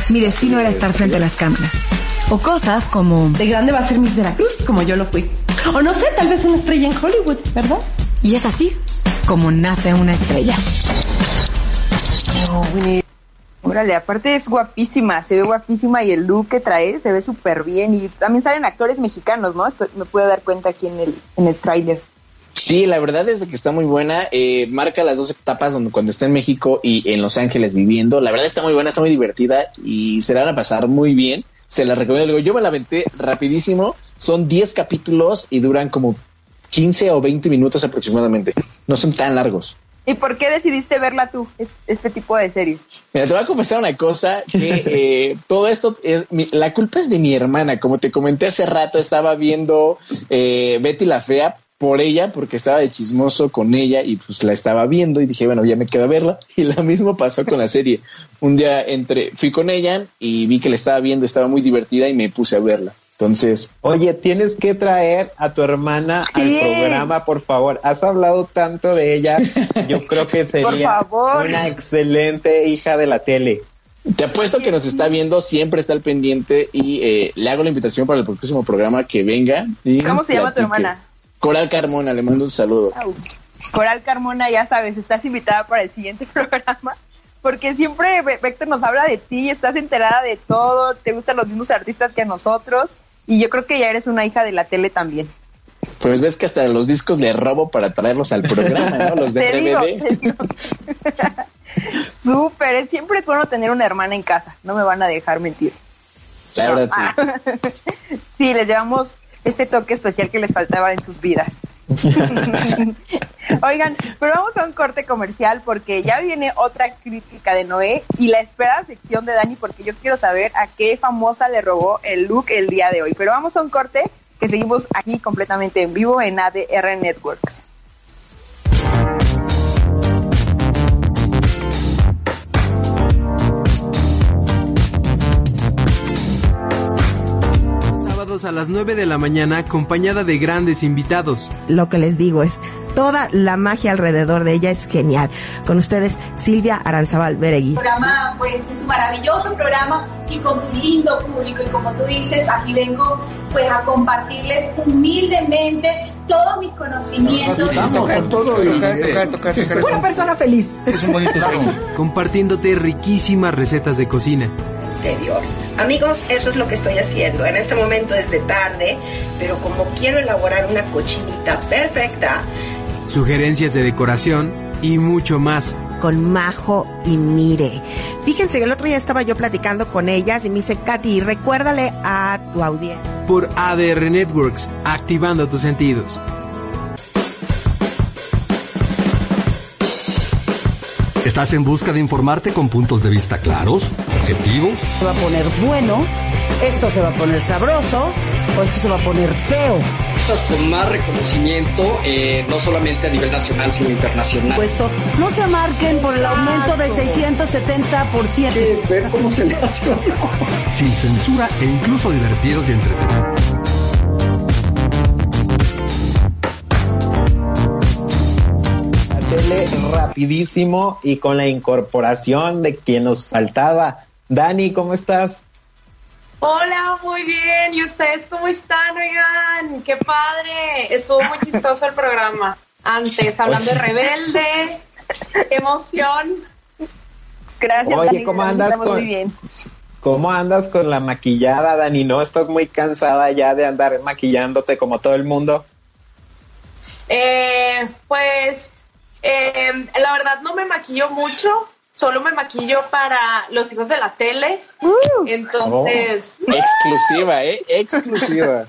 mi destino era estar frente a las cámaras. O cosas como... De grande va a ser Miss Veracruz, como yo lo fui. O no sé, tal vez una estrella en Hollywood, ¿verdad? Y es así como nace una estrella. Órale, aparte es guapísima, se ve guapísima y el look que trae se ve súper bien. Y también salen actores mexicanos, ¿no? Esto me puedo dar cuenta aquí en el, en el tráiler. Sí, la verdad es que está muy buena. Eh, marca las dos etapas donde cuando está en México y en Los Ángeles viviendo. La verdad está muy buena, está muy divertida y se la van a pasar muy bien. Se la recomiendo. Yo me la aventé rapidísimo. Son 10 capítulos y duran como 15 o 20 minutos aproximadamente. No son tan largos. ¿Y por qué decidiste verla tú, es- este tipo de series? Mira, te voy a confesar una cosa, que eh, todo esto, es mi- la culpa es de mi hermana. Como te comenté hace rato, estaba viendo eh, Betty la Fea por ella, porque estaba de chismoso con ella y pues la estaba viendo y dije, bueno, ya me quedo a verla. Y lo mismo pasó con la serie. Un día entre, fui con ella y vi que la estaba viendo, estaba muy divertida y me puse a verla. Entonces, Oye, tienes que traer a tu hermana Sí. al programa, por favor. Has hablado tanto de ella. Yo creo que sería una excelente hija de la tele. Te apuesto que nos está viendo, siempre está al pendiente y eh, le hago la invitación para el próximo programa que venga. y ¿Cómo se llama tu hermana? Coral Carmona, le mando un saludo. Au. Coral Carmona, ya sabes, estás invitada para el siguiente programa, porque siempre Ve- Vector nos habla de ti, estás enterada de todo, te gustan los mismos artistas que a nosotros, y yo creo que ya eres una hija de la tele también. Pues ves que hasta los discos le robo para traerlos al programa, ¿no? Los de Te DVD. Súper, es- siempre es bueno tener una hermana en casa, no me van a dejar mentir. La verdad, sí. Sí, les llevamos ese toque especial que les faltaba en sus vidas. Oigan, pero vamos a un corte comercial porque ya viene otra crítica de Noé y la esperada sección de Dani porque yo quiero saber a qué famosa le robó el look el día de hoy. Pero vamos a un corte que seguimos aquí completamente en vivo en ADR Networks. Sábados a las 9 de la mañana acompañada de grandes invitados. Lo que les digo es, toda la magia alrededor de ella es genial. Con ustedes, Silvia Aranzabal Beregui. programa, pues tu maravilloso programa y con tu lindo público y como tú dices, aquí vengo pues a compartirles humildemente todos mis conocimientos. Una persona feliz. Compartiéndote riquísimas recetas de cocina. Interior. Amigos, eso es lo que estoy haciendo. En este momento es de tarde, pero como quiero elaborar una cochinita perfecta, Sugerencias de decoración y mucho más. Con Majo y Mire. Fíjense que el otro día estaba yo platicando con ellas y me dice, Katy, recuérdale a tu audiencia. Por ADR Networks, activando tus sentidos. ¿Estás en busca de informarte con puntos de vista claros, objetivos? Se va a poner bueno, esto se va a poner sabroso o esto se va a poner feo. con más reconocimiento, eh, no solamente a nivel nacional, sino internacional. Puesto, no se marquen por el aumento de 670%. Ver cómo se le hace. Sin censura e incluso divertidos y entretenidos. tele rapidísimo y con la incorporación de quien nos faltaba. Dani, ¿cómo estás? Hola, muy bien. ¿Y ustedes cómo están? Oigan, qué padre. Estuvo muy chistoso el programa. Antes, hablando de rebelde, qué emoción. Gracias, Oye, Dani, ¿cómo andas con- Muy bien. ¿Cómo andas con la maquillada, Dani? ¿No estás muy cansada ya de andar maquillándote como todo el mundo? Eh, pues, eh, la verdad no me maquillo mucho. Solo me maquillo para los hijos de la tele. Entonces, Oh, exclusiva, ¿eh? Exclusiva.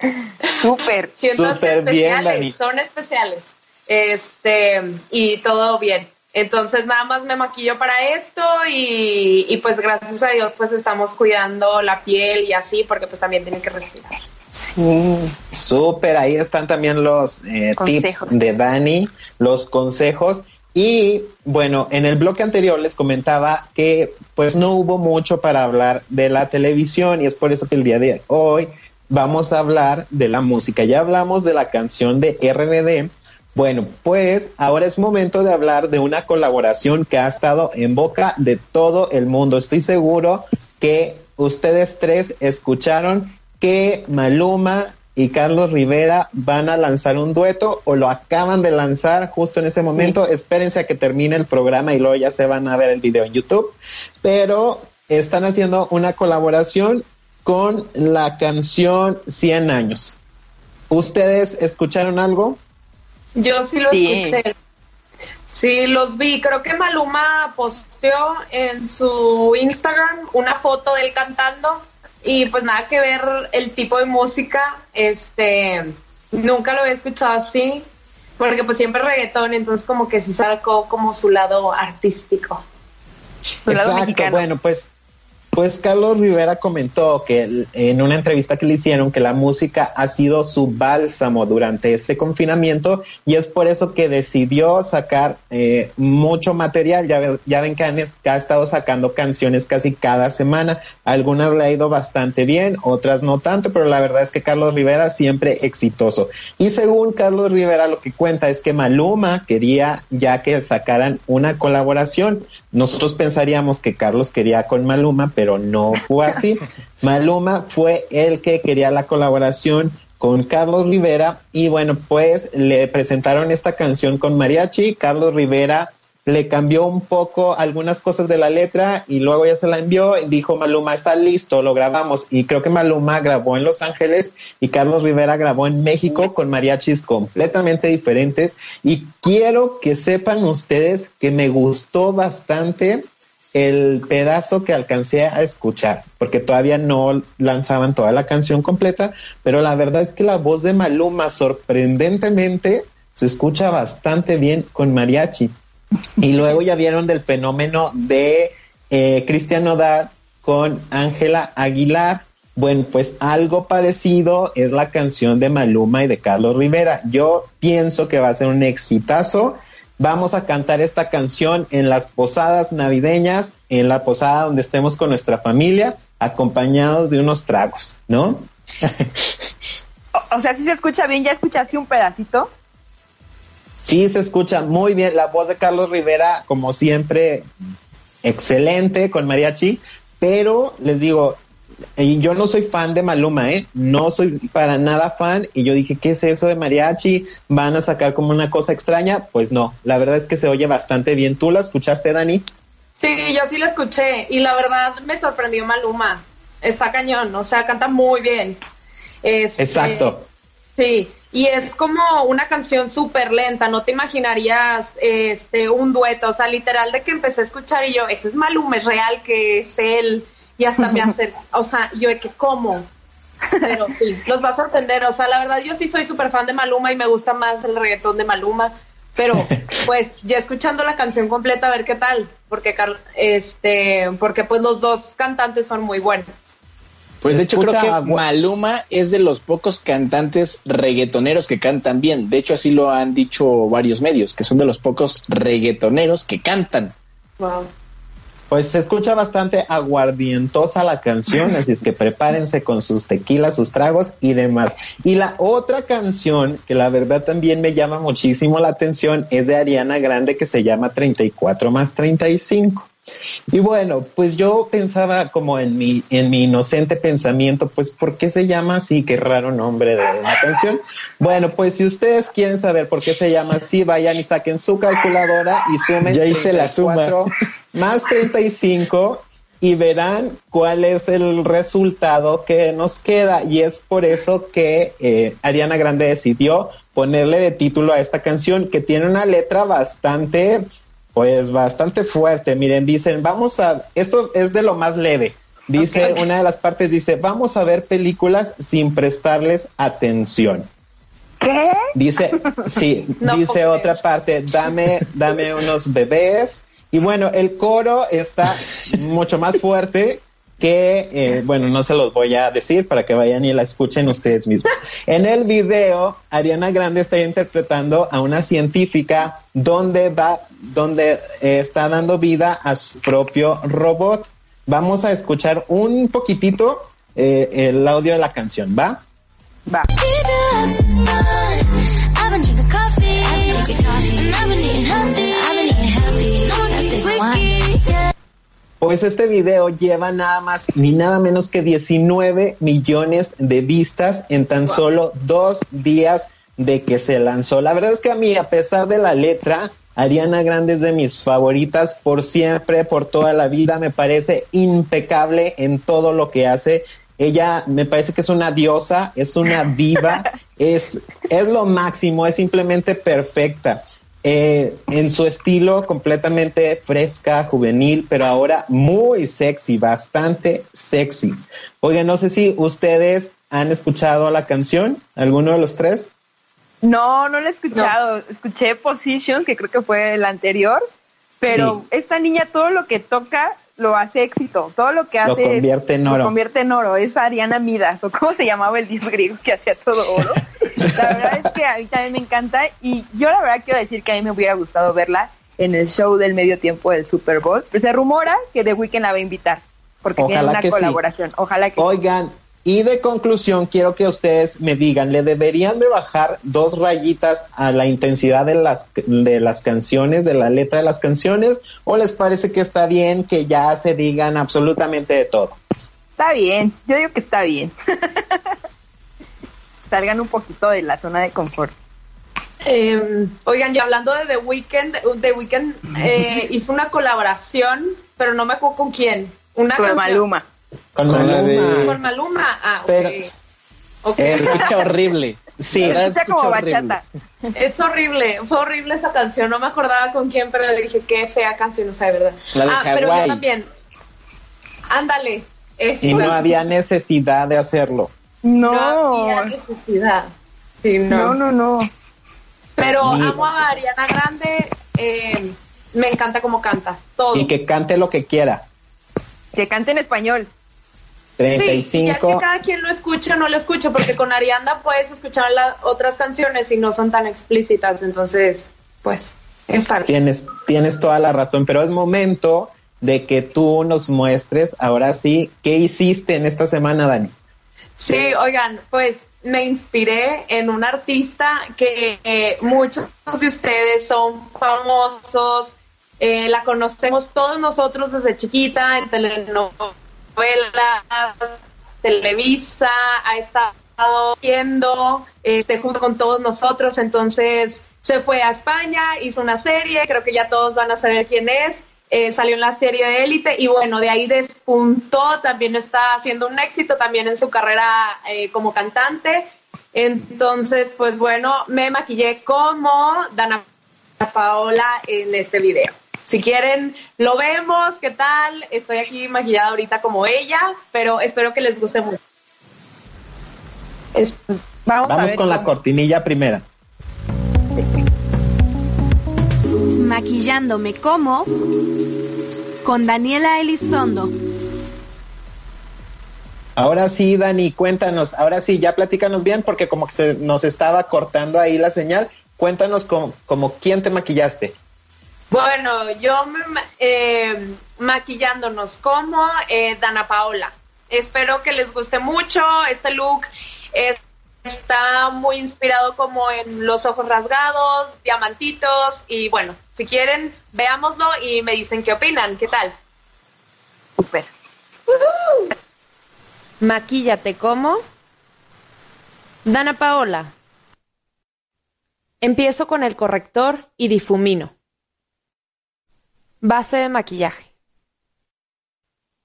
Súper. Súper bien, especiales, Dani. son especiales. Este, y todo bien. Entonces nada más me maquillo para esto y, y pues gracias a Dios pues estamos cuidando la piel y así porque pues también tienen que respirar. Sí. Súper, ahí están también los eh, tips de Dani, los consejos. Y bueno, en el bloque anterior les comentaba que pues no hubo mucho para hablar de la televisión y es por eso que el día de hoy vamos a hablar de la música. Ya hablamos de la canción de RBD. Bueno, pues ahora es momento de hablar de una colaboración que ha estado en boca de todo el mundo. Estoy seguro que ustedes tres escucharon que Maluma y Carlos Rivera van a lanzar un dueto o lo acaban de lanzar justo en ese momento. Espérense a que termine el programa y luego ya se van a ver el video en YouTube. Pero están haciendo una colaboración con la canción 100 años. ¿Ustedes escucharon algo? Yo sí lo Sí. escuché. Sí, los vi. Creo que Maluma posteó en su Instagram una foto de él cantando y pues nada que ver el tipo de música. Este, nunca lo había escuchado así porque pues siempre reggaetón, entonces como que sí sacó como su lado artístico. Su lado Exacto, mexicano. bueno, pues, pues Carlos Rivera comentó que en una entrevista que le hicieron que la música ha sido su bálsamo durante este confinamiento y es por eso que decidió sacar eh, mucho material. Ya, ya ven que, han que ha estado sacando canciones casi cada semana. Algunas le ha ido bastante bien, otras no tanto, pero la verdad es que Carlos Rivera siempre exitoso. Y según Carlos Rivera lo que cuenta es que Maluma quería ya que sacaran una colaboración. Nosotros pensaríamos que Carlos quería con Maluma, pero no fue así. Maluma fue el que quería la colaboración con Carlos Rivera y bueno, pues le presentaron esta canción con mariachi. Carlos Rivera le cambió un poco algunas cosas de la letra y luego ya se la envió y dijo Maluma está listo, lo grabamos y creo que Maluma grabó en Los Ángeles y Carlos Rivera grabó en México con mariachis completamente diferentes y quiero que sepan ustedes que me gustó bastante el pedazo que alcancé a escuchar, porque todavía no lanzaban toda la canción completa, pero la verdad es que la voz de Maluma sorprendentemente se escucha bastante bien con mariachi. Y luego ya vieron del fenómeno de eh, Cristian con Ángela Aguilar. Bueno, pues algo parecido es la canción de Maluma y de Carlos Rivera. Yo pienso que va a ser un exitazo. Vamos a cantar esta canción en las posadas navideñas, en la posada donde estemos con nuestra familia, acompañados de unos tragos, ¿no? O, o sea, si se escucha bien, ¿ya escuchaste un pedacito? Sí, se escucha muy bien la voz de Carlos Rivera, como siempre, excelente con mariachi, pero les digo, yo no soy fan de Maluma, ¿eh? No soy para nada fan y yo dije, ¿qué es eso de mariachi? ¿Van a sacar como una cosa extraña? Pues no, la verdad es que se oye bastante bien. ¿Tú la escuchaste, Dani? Sí, yo sí lo escuché y la verdad me sorprendió Maluma. Está cañón, o sea, canta muy bien. Este, Exacto. Sí, y es como una canción súper lenta, no te imaginarías este un dueto, o sea, literal de que empecé a escuchar y yo, ese es Maluma, es real que es él, y hasta me hace, o sea, yo de que cómo, pero sí, los va a sorprender, o sea, la verdad yo sí soy súper fan de Maluma y me gusta más el reggaetón de Maluma, pero pues ya escuchando la canción completa a ver qué tal, porque este, porque pues los dos cantantes son muy buenos. Pues de hecho creo que Maluma es de los pocos cantantes reggaetoneros que cantan bien. De hecho así lo han dicho varios medios, que son de los pocos reggaetoneros que cantan. Wow. Pues se escucha bastante aguardientosa la canción, así es que prepárense con sus tequilas, sus tragos y demás. Y la otra canción que la verdad también me llama muchísimo la atención es de Ariana Grande que se llama 34 más 35. Y bueno, pues yo pensaba como en mi, en mi inocente pensamiento, pues ¿por qué se llama así? Qué raro nombre de una canción. Bueno, pues si ustedes quieren saber por qué se llama así, vayan y saquen su calculadora y sumen Ya hice la 34 más 35 y verán cuál es el resultado que nos queda. Y es por eso que eh, Ariana Grande decidió ponerle de título a esta canción que tiene una letra bastante, pues bastante fuerte. Miren, dicen, vamos a, esto es de lo más leve. Dice, una de las partes dice, vamos a ver películas sin prestarles atención. ¿Qué? Dice, sí, No dice otra parte, dame, dame unos bebés. Y bueno, el coro está mucho más fuerte que, eh, bueno, no se los voy a decir para que vayan y la escuchen ustedes mismos. En el video, Ariana Grande está interpretando a una científica donde va, donde eh, está dando vida a su propio robot. Vamos a escuchar un poquitito eh, el audio de la canción, ¿va? Va. Pues este video lleva nada más ni nada menos que 19 millones de vistas en tan solo dos días de que se lanzó. La verdad es que a mí, a pesar de la letra, Ariana Grande es de mis favoritas por siempre, por toda la vida. Me parece impecable en todo lo que hace. Ella me parece que es una diosa, es una diva, es, es lo máximo, es simplemente perfecta. Eh, en su estilo completamente fresca, juvenil, pero ahora muy sexy, bastante sexy. Oigan, no sé si ustedes han escuchado la canción, alguno de los tres. No, no lo he escuchado. Escuché Positions, que creo que fue el anterior, pero esta niña todo lo que toca lo hace éxito. Todo lo que Lo hace es- convierte en lo oro. convierte en oro. Es Ariana Midas, o cómo se llamaba el dios griego que hacía todo oro. La verdad es que a mí también me encanta y yo la verdad quiero decir que a mí me hubiera gustado verla en el show del medio tiempo del Super Bowl. Pues se rumora que The Weeknd la va a invitar porque tiene Ojalá una que sí. colaboración. Ojalá que Oigan, y de conclusión quiero que ustedes me digan, ¿le deberían de bajar dos rayitas a la intensidad de las, de las canciones, de la letra de las canciones? ¿O les parece que está bien que ya se digan absolutamente de todo? Está bien, yo digo que está bien. Salgan un poquito de la zona de confort. Eh, oigan, y hablando de The Weeknd, The Weeknd eh, hizo una colaboración, pero no me acuerdo con quién. Una Con canción- Maluma. Con Maluma. de- Con Maluma. Ah, ok. Pero- Ok. Eh, Escucha horrible. Sí, Escucha escucha como horrible. bachata. Es horrible, fue horrible esa canción, no me acordaba con quién, pero le dije, qué fea canción, o sea, de verdad. La de ah, pero yo también. Ándale. Eso. Y no había necesidad de hacerlo. No No, había necesidad. Sí, no, no, no. Pero amo a Ariana Grande, eh, me encanta cómo canta, todo. Y que cante lo que quiera. Que cante en español. Sí, y ya que 35. cada quien lo escucha o no lo escucha, porque con Ariana puedes escuchar las otras canciones y no son tan explícitas, entonces, pues, está bien. Tienes, tienes toda la razón, pero es momento de que tú nos muestres ahora sí qué hiciste en esta semana, Dani. Sí, oigan, pues me inspiré en un artista que eh, muchos de ustedes son famosos, eh, la conocemos todos nosotros desde chiquita en telenovelas, Televisa, ha estado viendo este, junto con todos nosotros, entonces se fue a España, hizo una serie, creo que ya todos van a saber quién es, eh, salió en la serie de Élite y bueno, de ahí despuntó, también está haciendo un éxito también en su carrera eh, como cantante. Entonces, pues bueno, me maquillé como Dana Paola en este video. Si quieren, lo vemos, ¿qué tal? Estoy aquí maquillada ahorita como ella, pero espero que les guste mucho. Es- Vamos, a Vamos ver con la cortinilla primera. Maquillándome como con Daniela Elizondo. Ahora sí, Dani, cuéntanos, ahora sí, ya platícanos bien porque como que se nos estaba cortando ahí la señal. Cuéntanos como, como quién te maquillaste. Bueno, yo me, eh, maquillándonos como eh, Dana Paola. Espero que les guste mucho. Este look es- está muy inspirado como en los ojos rasgados, diamantitos y bueno, si quieren, veámoslo y me dicen qué opinan. ¿Qué tal? Súper. Maquíllate como Dana Paola. Empiezo con el corrector y difumino. Base de maquillaje.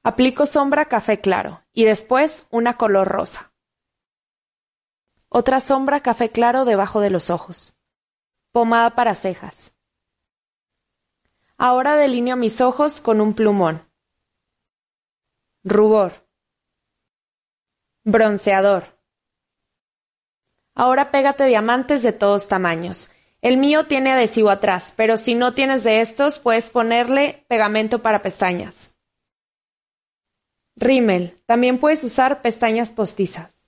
Aplico sombra café claro y después una color rosa. Otra sombra café claro debajo de los ojos. Pomada para cejas. Ahora delineo mis ojos con un plumón. Rubor. Bronceador. Ahora pégate diamantes de todos tamaños. El mío tiene adhesivo atrás, pero si no tienes de estos, puedes ponerle pegamento para pestañas. Rímel. También puedes usar pestañas postizas.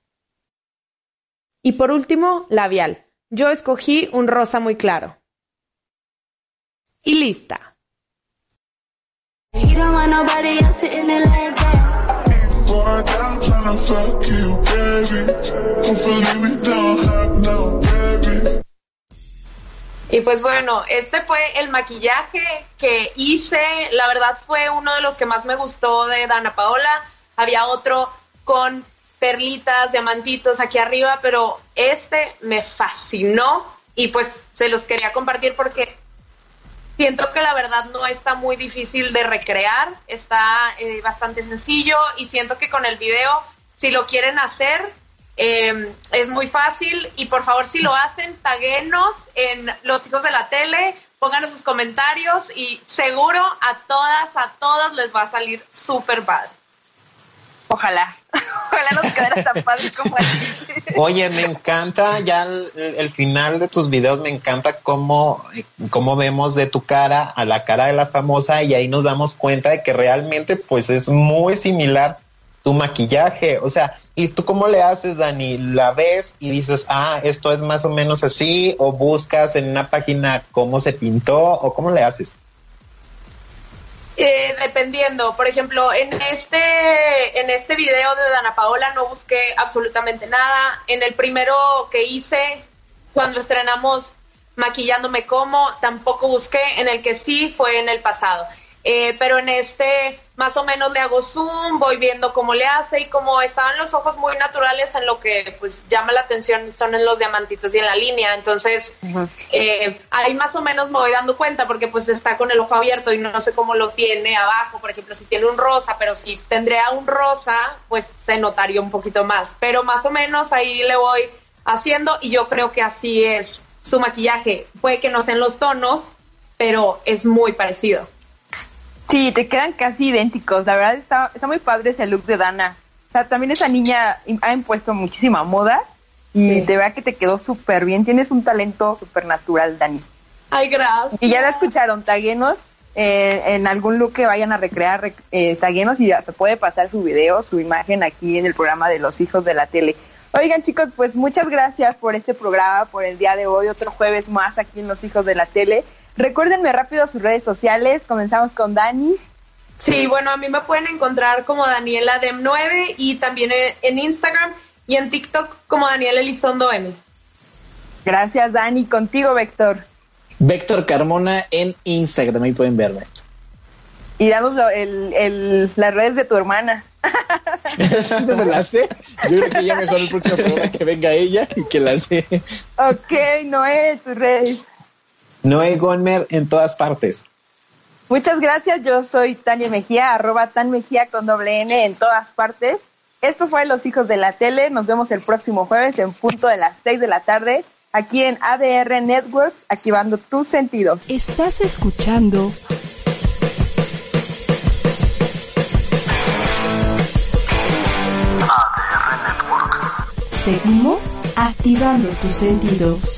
Y por último, labial. Yo escogí un rosa muy claro. Y lista. Y pues bueno, este fue el maquillaje que hice. La verdad fue uno de los que más me gustó de Dana Paola. Había otro con perlitas, diamantitos aquí arriba, pero este me fascinó y pues se los quería compartir porque siento que la verdad no está muy difícil de recrear, está eh, bastante sencillo y siento que con el video, si lo quieren hacer, eh, es muy fácil y por favor si lo hacen, taguenos en los hijos de la tele, pónganos sus comentarios y seguro a todas, a todos les va a salir súper padre. Ojalá, ojalá nos quedara tan padre como así. Oye, me encanta ya el, el final de tus videos, me encanta cómo, cómo vemos de tu cara a la cara de la famosa y ahí nos damos cuenta de que realmente pues es muy similar tu maquillaje. O sea, ¿y tú cómo le haces, Dani? ¿La ves y dices, ah, esto es más o menos así? ¿O buscas en una página cómo se pintó? ¿O cómo le haces? Eh, dependiendo, por ejemplo, en este, en este video de Dana Paola no busqué absolutamente nada. En el primero que hice, cuando estrenamos Maquillándome como, tampoco busqué. En el que sí fue en el pasado. Eh, pero en este, más o menos le hago zoom, voy viendo cómo le hace y como estaban los ojos muy naturales en lo que pues llama la atención son en los diamantitos y en la línea. Entonces, eh, ahí más o menos me voy dando cuenta porque pues está con el ojo abierto y no sé cómo lo tiene abajo, por ejemplo, si tiene un rosa, pero si tendría un rosa, pues se notaría un poquito más, pero más o menos ahí le voy haciendo y yo creo que así es su maquillaje. Puede que no sean los tonos, pero es muy parecido. Sí, te quedan casi idénticos. La verdad está, está muy padre ese look de Dana. O sea, también esa niña ha impuesto muchísima moda y de verdad que te quedó súper bien. Tienes un talento súper natural, Dani. Ay, gracias. Y ya la escucharon, taguenos eh, en algún look que vayan a recrear, rec- eh, taguenos y hasta puede pasar su video, su imagen aquí en el programa de los hijos de la tele. Oigan chicos, pues muchas gracias por este programa, por el día de hoy, otro jueves más aquí en Los Hijos de la Tele. Recuérdenme rápido sus redes sociales, comenzamos con Dani. Sí, bueno, a mí me pueden encontrar como Daniela Dem9 y también en- Instagram y en TikTok como Daniela Elizondo M. Gracias Dani, contigo Véctor. Vector Carmona en Instagram, ahí pueden verme. Y danos lo- el, el- las redes de tu hermana. no me la sé. Yo creo que ya mejor el próximo programa que venga ella y que la sé. Ok, Noé, tus redes. Noé Gonmer en todas partes. Muchas gracias, yo soy Tania Mejía, arroba Tan Mejía con doble N en todas partes. Esto fue Los Hijos de la Tele, nos vemos el próximo jueves en punto de las 6 de la tarde, aquí en ADR Networks, activando tus sentidos. Estás escuchando Seguimos activando tus sentidos.